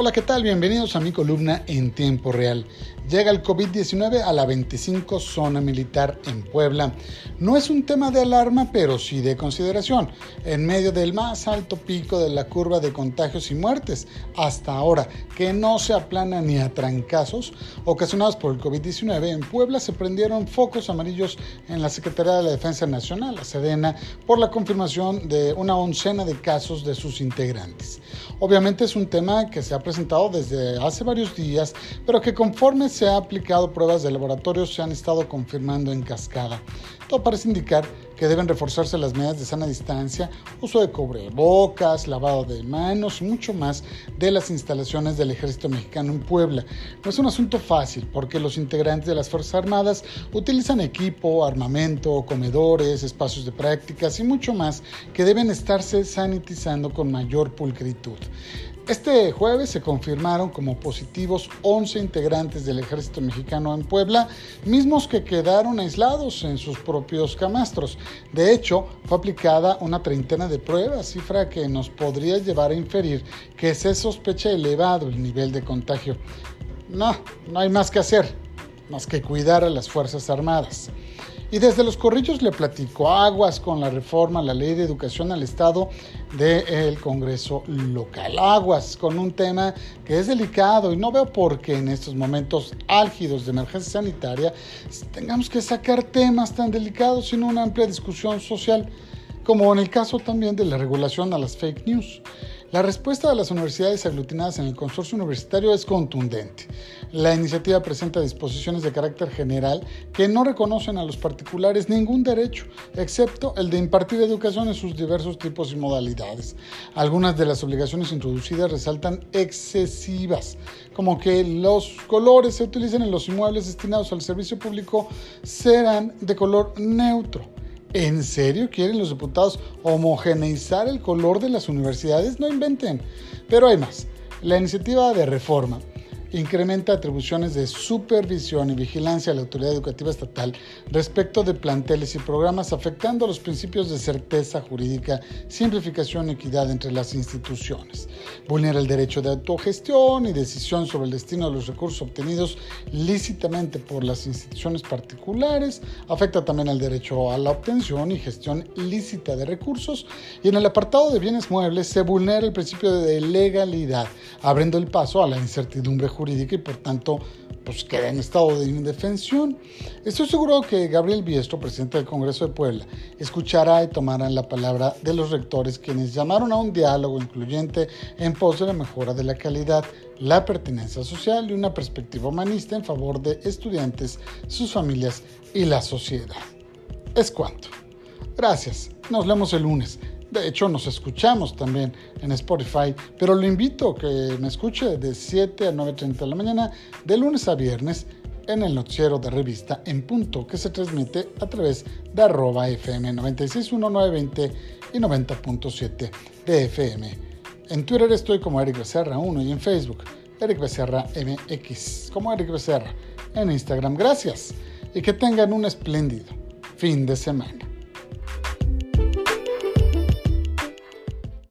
Hola, ¿qué tal? Bienvenidos a mi columna en tiempo real. Llega el COVID-19 a la 25 zona militar en Puebla. No es un tema de alarma, pero sí de consideración. En medio del más alto pico de la curva de contagios y muertes hasta ahora, que no se aplana ni a trancazos, ocasionados por el COVID-19, en Puebla se prendieron focos amarillos en la Secretaría de la Defensa Nacional, la Sedena, por la confirmación de una oncena de casos de sus integrantes. Obviamente es un tema que se ha presentado desde hace varios días, pero que conforme se ha aplicado pruebas de laboratorio se han estado confirmando en cascada. Todo parece indicar que deben reforzarse las medidas de sana distancia, uso de cubrebocas, lavado de manos y mucho más de las instalaciones del ejército mexicano en Puebla. No es un asunto fácil porque los integrantes de las Fuerzas Armadas utilizan equipo, armamento, comedores, espacios de prácticas y mucho más que deben estarse sanitizando con mayor pulcritud. Este jueves se confirmaron como positivos 11 integrantes del ejército mexicano en Puebla, mismos que quedaron aislados en sus propios camastros. De hecho, fue aplicada una treintena de pruebas, cifra que nos podría llevar a inferir que se sospecha elevado el nivel de contagio. No, no hay más que hacer, más que cuidar a las Fuerzas Armadas. Y desde los corrillos le platico aguas con la reforma la ley de educación al Estado del Congreso local. Aguas con un tema que es delicado y no veo por qué en estos momentos álgidos de emergencia sanitaria tengamos que sacar temas tan delicados sin una amplia discusión social, como en el caso también de la regulación a las fake news. La respuesta de las universidades aglutinadas en el consorcio universitario es contundente. La iniciativa presenta disposiciones de carácter general que no reconocen a los particulares ningún derecho, excepto el de impartir educación en sus diversos tipos y modalidades. Algunas de las obligaciones introducidas resaltan excesivas, como que los colores se utilicen en los inmuebles destinados al servicio público serán de color neutro ¿En serio quieren los diputados homogeneizar el color de las universidades? No inventen. Pero hay más. La iniciativa de reforma incrementa atribuciones de supervisión y vigilancia a la autoridad educativa estatal respecto de planteles y programas afectando los principios de certeza jurídica, simplificación y equidad entre las instituciones. Vulnera el derecho de autogestión y decisión sobre el destino de los recursos obtenidos lícitamente por las instituciones particulares, afecta también al derecho a la obtención y gestión lícita de recursos y en el apartado de bienes muebles se vulnera el principio de legalidad, abriendo el paso a la incertidumbre jurídica jurídica y por tanto pues queda en estado de indefensión. Estoy seguro que Gabriel Biestro, presidente del Congreso de Puebla, escuchará y tomará la palabra de los rectores quienes llamaron a un diálogo incluyente en pos de la mejora de la calidad, la pertinencia social y una perspectiva humanista en favor de estudiantes, sus familias y la sociedad. Es cuanto. Gracias. Nos vemos el lunes. De hecho, nos escuchamos también en Spotify, pero lo invito a que me escuche de 7 a 9.30 de la mañana, de lunes a viernes, en el noticiero de revista en punto, que se transmite a través de arroba FM 961 y 90.7 de FM. En Twitter estoy como Eric Becerra 1 y en Facebook Eric Becerra MX, como Eric Becerra en Instagram. Gracias y que tengan un espléndido fin de semana.